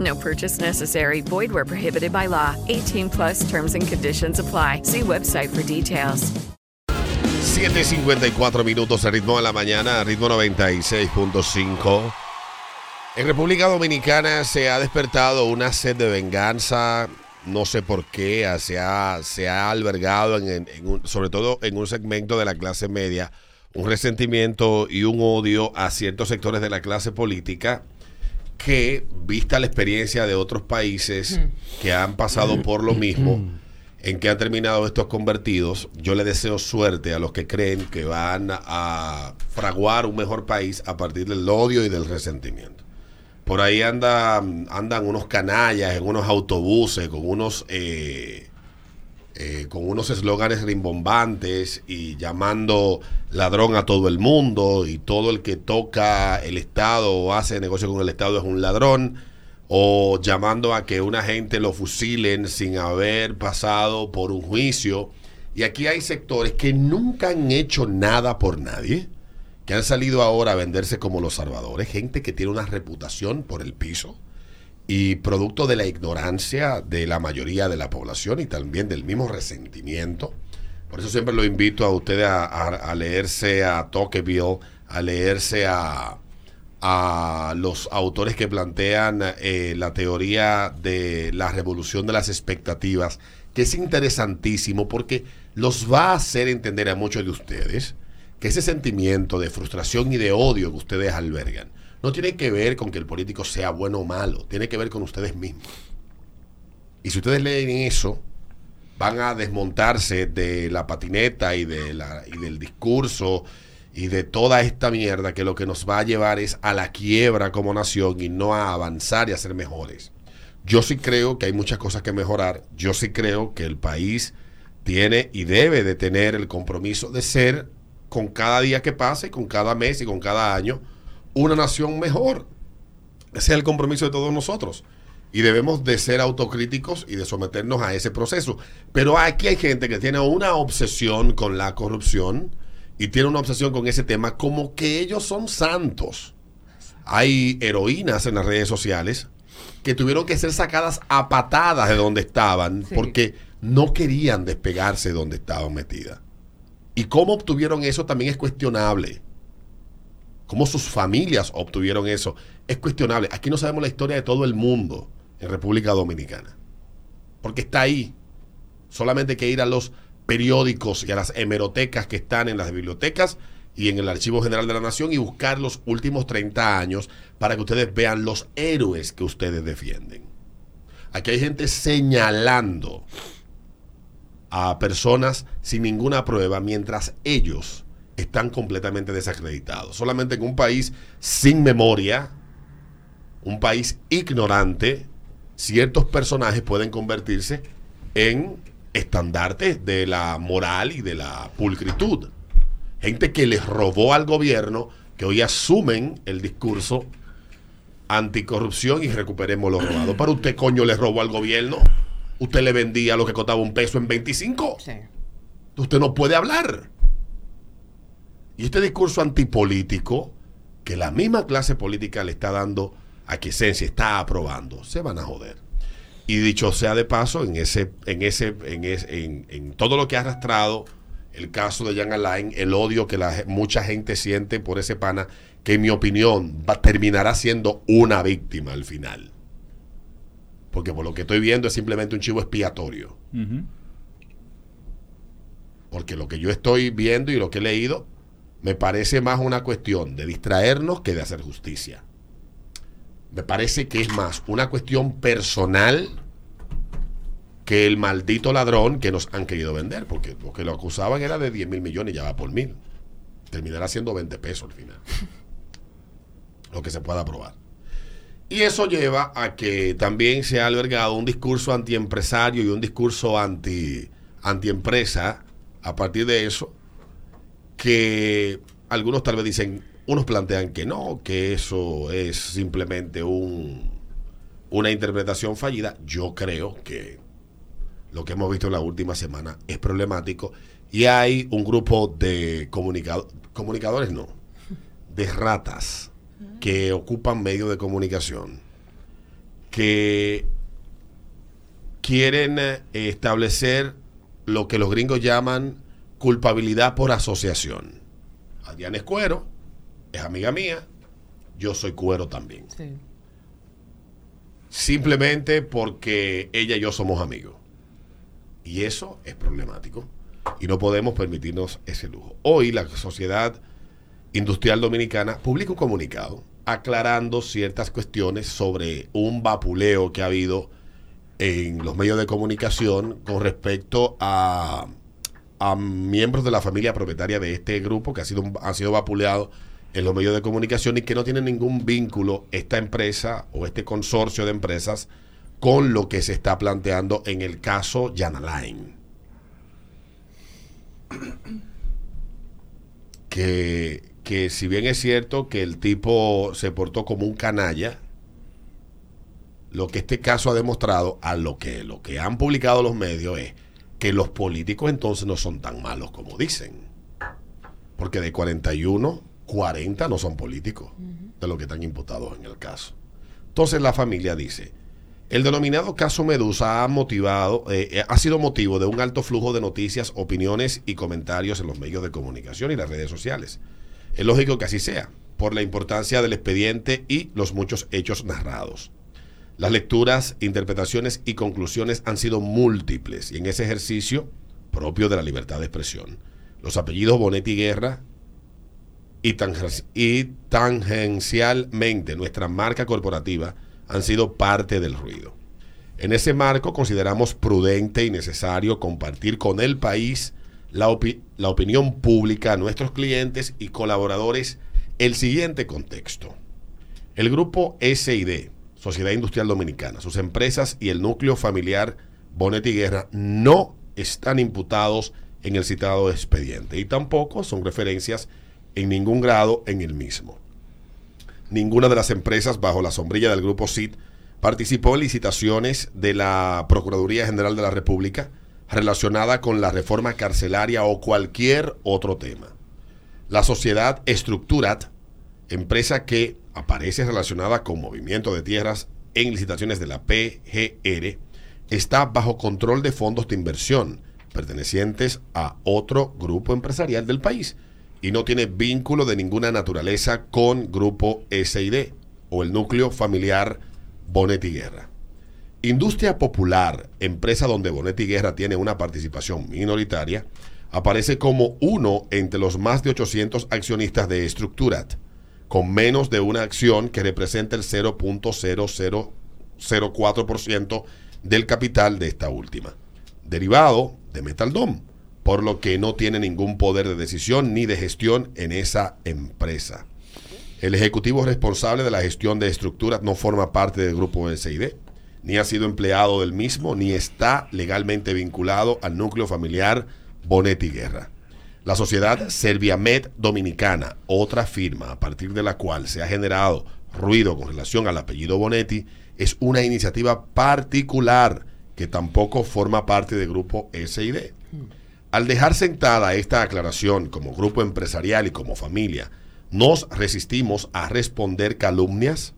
No purchase necessary. Void where prohibited by law. 18 plus terms and conditions apply. See website for details. 7.54 minutos, el ritmo de la mañana, ritmo 96.5. En República Dominicana se ha despertado una sed de venganza, no sé por qué, se ha, se ha albergado, en, sobre todo en un segmento de la clase media, un resentimiento y un odio a ciertos sectores de la clase política que, vista la experiencia de otros países que han pasado por lo mismo, en que han terminado estos convertidos, yo le deseo suerte a los que creen que van a fraguar un mejor país a partir del odio y del resentimiento. Por ahí anda, andan unos canallas en unos autobuses con unos eh, eh, con unos eslóganes rimbombantes y llamando ladrón a todo el mundo y todo el que toca el Estado o hace negocio con el Estado es un ladrón o llamando a que una gente lo fusilen sin haber pasado por un juicio. Y aquí hay sectores que nunca han hecho nada por nadie, que han salido ahora a venderse como los salvadores, gente que tiene una reputación por el piso y producto de la ignorancia de la mayoría de la población y también del mismo resentimiento. Por eso siempre lo invito a ustedes a, leerse a Tocqueville, a leerse a, a los autores que plantean eh, la teoría de la revolución de las expectativas, que es interesantísimo porque los va a hacer entender a muchos de ustedes que ese sentimiento de frustración y de odio que ustedes albergan no tiene que ver con que el político sea bueno o malo, tiene que ver con ustedes mismos. Y si ustedes leen eso, van a desmontarse de la patineta y, del discurso y de toda esta mierda que lo que nos va a llevar es a la quiebra como nación y no a avanzar y a ser mejores. Yo sí creo que hay muchas cosas que mejorar. Yo sí creo que el país tiene y debe de tener el compromiso de ser con cada día que pase, con cada mes y con cada año, una nación mejor. Ese es el compromiso de todos nosotros. Y debemos de ser autocríticos y de someternos a ese proceso. Pero aquí hay gente que tiene una obsesión con la corrupción y tiene una obsesión con ese tema como que ellos son santos. Hay heroínas en las redes sociales que tuvieron que ser sacadas a patadas de donde estaban porque no querían despegarse de donde estaban metidas. Y cómo obtuvieron eso también es cuestionable. Cómo sus familias obtuvieron eso es cuestionable. Aquí no sabemos la historia de todo el mundo en República Dominicana. Porque está ahí. Solamente hay que ir a los periódicos y a las hemerotecas que están en las bibliotecas y en el Archivo General de la Nación y buscar los últimos 30 años para que ustedes vean los héroes que ustedes defienden. Aquí hay gente señalando a personas sin ninguna prueba mientras ellos están completamente desacreditados. Solamente en un país sin memoria, un país ignorante, ciertos personajes pueden convertirse en estandartes de la moral y de la pulcritud. Gente que les robó al gobierno, que hoy asumen el discurso anticorrupción y recuperemos lo robado. Pero usted, coño, le robó al gobierno. Usted le vendía lo que costaba un peso en 25. Usted no puede hablar. Y este discurso antipolítico que la misma clase política le está dando a que Esencia está aprobando, se van a joder. Y dicho sea de paso, en ese, en ese, en, ese- en, en todo lo que ha arrastrado el caso de Jan Alain, el odio que la, mucha gente siente por ese pana, que en mi opinión va, terminará siendo una víctima al final. Porque por lo que estoy viendo es simplemente un chivo expiatorio. porque lo que yo estoy viendo y lo que he leído me parece más una cuestión de distraernos que de hacer justicia. Me parece que es más una cuestión personal que el maldito ladrón que nos han querido vender, porque lo que lo acusaban era de 10 mil millones y ya va por mil. Terminará siendo 20 pesos al final. Lo que se pueda probar. Y eso lleva a que también se ha albergado un discurso antiempresario y un discurso anti, antiempresa a partir de eso, que algunos tal vez dicen, unos plantean que no, que eso es simplemente un, una interpretación fallida. Yo creo que lo que hemos visto en la última semana es problemático y hay un grupo de comunicadores, no, de ratas que ocupan medios de comunicación que quieren eh, establecer lo que los gringos llaman culpabilidad por asociación. Adriana es cuero, es amiga mía, yo soy cuero también. Simplemente porque ella y yo somos amigos. Y eso es problemático. Y no podemos permitirnos ese lujo. Hoy la Sociedad Industrial Dominicana publica un comunicado aclarando ciertas cuestiones sobre un vapuleo que ha habido en los medios de comunicación con respecto a, a miembros de la familia propietaria de este grupo que ha sido, han sido vapuleados en los medios de comunicación y que no tienen ningún vínculo esta empresa o este consorcio de empresas con lo que se está planteando en el caso Line. Que, que si bien es cierto que el tipo se portó como un canalla, lo que este caso ha demostrado a lo que, lo que han publicado los medios es que los políticos entonces no son tan malos como dicen. Porque de 41, 40 no son políticos de los que están imputados en el caso. Entonces la familia dice, el denominado caso Medusa ha motivado, eh, eh, ha sido motivo de un alto flujo de noticias, opiniones y comentarios en los medios de comunicación y las redes sociales. Es lógico que así sea, por la importancia del expediente y los muchos hechos narrados. Las lecturas, interpretaciones y conclusiones han sido múltiples y en ese ejercicio propio de la libertad de expresión. Los apellidos Bonetti Guerra y, y tangencialmente nuestra marca corporativa han sido parte del ruido. En ese marco consideramos prudente y necesario compartir con el país la, opinión pública, nuestros clientes y colaboradores el siguiente contexto. El grupo SID, Sociedad Industrial Dominicana, sus empresas y el núcleo familiar Bonetti Guerra no están imputados en el citado expediente y tampoco son referencias en ningún grado en el mismo ninguna de las empresas bajo la sombrilla del grupo CID participó en licitaciones de la Procuraduría General de la República relacionada con la reforma carcelaria o cualquier otro tema. La sociedad Estructurat, empresa que aparece relacionada con movimiento de tierras en licitaciones de la PGR, está bajo control de fondos de inversión pertenecientes a otro grupo empresarial del país y no tiene vínculo de ninguna naturaleza con Grupo SID o el núcleo familiar Bonetti Guerra. Industria Popular, empresa donde Bonetti Guerra tiene una participación minoritaria, aparece como uno entre los más de 800 accionistas de Structurat, con menos de una acción que representa el 0.0004% del capital de esta última, derivado de Metaldom por lo que no tiene ningún poder de decisión ni de gestión en esa empresa. El ejecutivo responsable de la gestión de estructuras no forma parte del grupo SID, ni ha sido empleado del mismo, ni está legalmente vinculado al núcleo familiar Bonetti Guerra. La sociedad Serviamed Dominicana, otra firma a partir de la cual se ha generado ruido con relación al apellido Bonetti, es una iniciativa particular que tampoco forma parte del grupo SID. Al dejar sentada esta aclaración como grupo empresarial y como familia, nos resistimos a responder calumnias,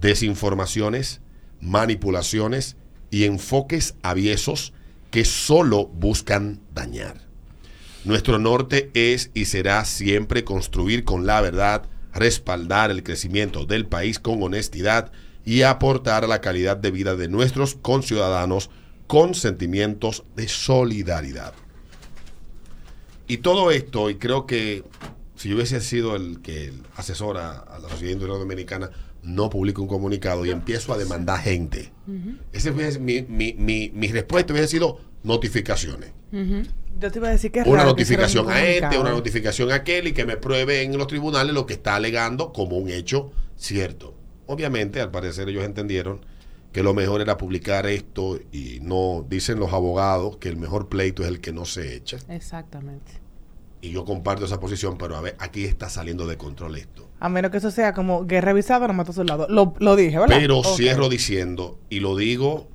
desinformaciones, manipulaciones y enfoques aviesos que solo buscan dañar. Nuestro norte es y será siempre construir con la verdad, respaldar el crecimiento del país con honestidad y aportar a la calidad de vida de nuestros conciudadanos con sentimientos de solidaridad. Y todo esto, y creo que si yo hubiese sido el que asesora a la Sociedad Industrial Dominicana, no publico un comunicado y empiezo a demandar gente. Hubiese- mi, mi, mi, mi respuesta hubiese sido notificaciones. Yo te iba a decir que es Una raro notificación a este, una notificación a aquel y que me pruebe en los tribunales lo que está alegando como un hecho cierto. Obviamente, al parecer ellos entendieron que lo mejor era publicar esto y no, dicen los abogados que el mejor pleito es el que no se echa. Exactamente. Y yo comparto esa posición, pero a ver, aquí está saliendo de control esto. A menos que eso sea como guerra avisada, no mató a su lado. Lo, lo dije, ¿verdad? Pero cierro diciendo, y lo digo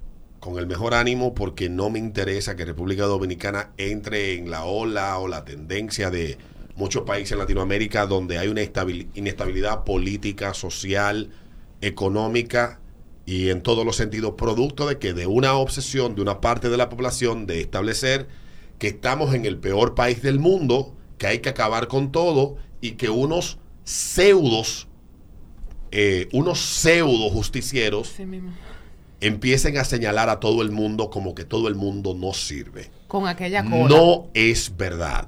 con el mejor ánimo porque no me interesa que República Dominicana entre en la ola o la tendencia de muchos países en Latinoamérica donde hay una estabil- inestabilidad política, social, económica y en todos los sentidos producto de que de una obsesión de una parte de la población de establecer que estamos en el peor país del mundo, que hay que acabar con todo y que unos pseudos eh, unos pseudo justicieros. Empiecen a señalar a todo el mundo como que todo el mundo no sirve. Con aquella cola. No es verdad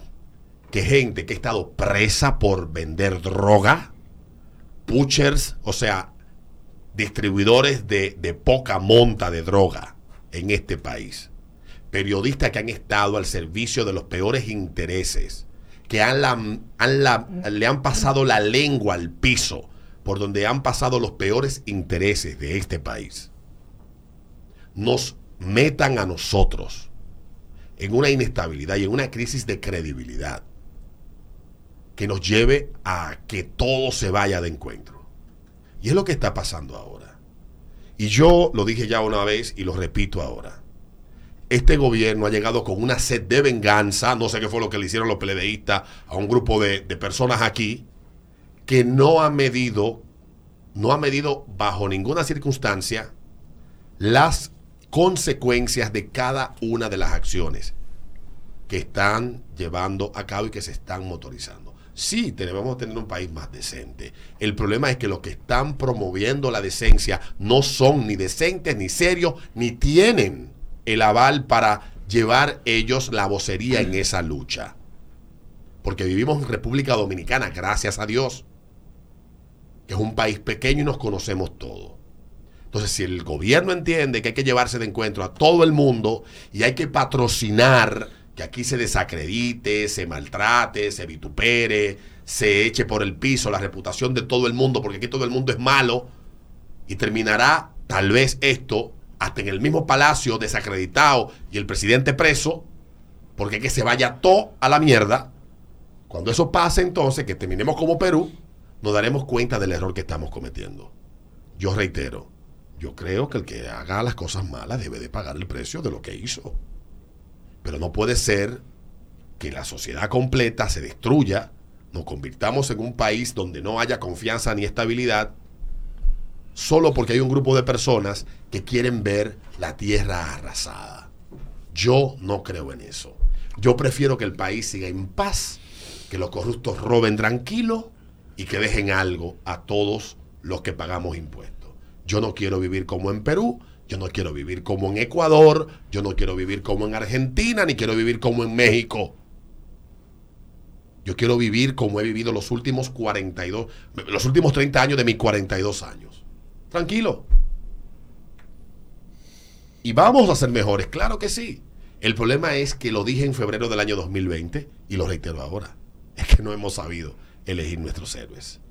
que gente que ha estado presa por vender droga, pushers, o sea, distribuidores de, de poca monta de droga en este país, periodistas que han estado al servicio de los peores intereses, que han la- han la- le han pasado la lengua al piso por donde han pasado los peores intereses de este país, nos metan a nosotros en una inestabilidad y en una crisis de credibilidad que nos lleve a que todo se vaya de encuentro. Y es lo que está pasando ahora. Y yo lo dije ya una vez y lo repito ahora. Este gobierno ha llegado con una sed de venganza, no sé qué fue lo que le hicieron los peledeístas a un grupo de, de personas aquí, que no ha medido, no ha medido bajo ninguna circunstancia las consecuencias de cada una de las acciones que están llevando a cabo y que se están motorizando. Sí, debemos tener un país más decente. El problema es que los que están promoviendo la decencia no son ni decentes, ni serios, ni tienen el aval para llevar ellos la vocería en esa lucha. Porque vivimos en República Dominicana, gracias a Dios, que es un país pequeño y nos conocemos todos. Entonces, si el gobierno entiende que hay que llevarse de encuentro a todo el mundo y hay que patrocinar que aquí se desacredite, se maltrate, se vitupere, se eche por el piso la reputación de todo el mundo, porque aquí todo el mundo es malo, y terminará tal vez esto hasta en el mismo palacio desacreditado y el presidente preso, porque que se vaya todo a la mierda. Cuando eso pase, entonces, que terminemos como Perú, nos daremos cuenta del error que estamos cometiendo. Yo reitero, yo creo que el que haga las cosas malas debe de pagar el precio de lo que hizo. Pero no puede ser que la sociedad completa se destruya, nos convirtamos en un país donde no haya confianza ni estabilidad, solo porque hay un grupo de personas que quieren ver la tierra arrasada. Yo no creo en eso. Yo prefiero que el país siga en paz, que los corruptos roben tranquilo y que dejen algo a todos los que pagamos impuestos. Yo no quiero vivir como en Perú, yo no quiero vivir como en Ecuador, yo no quiero vivir como en Argentina, ni quiero vivir como en México. Yo quiero vivir como he vivido los últimos 42, los últimos 30 años de mis 42 años. Tranquilo. Y vamos a ser mejores, claro que sí. El problema es que lo dije en febrero del año 2020 y lo reitero ahora. Es que no hemos sabido elegir nuestros héroes.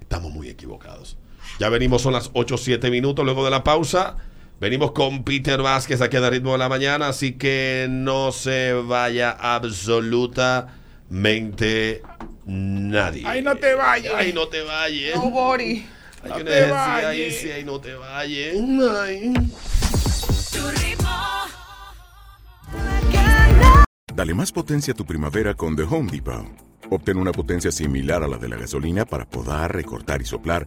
Estamos muy equivocados. Ya venimos, son las 8 7 minutos luego de la pausa. Venimos con Peter Vázquez aquí a ritmo de la mañana, así que no se vaya absolutamente nadie. Ay, no te vayas. Ay, no te vayas. No, Bori. Ay, No te vayas. sí, ay, no te vayas. Ay. Dale más potencia a tu primavera con The Home Depot. Obtén una potencia similar a la de la gasolina para podar, recortar y soplar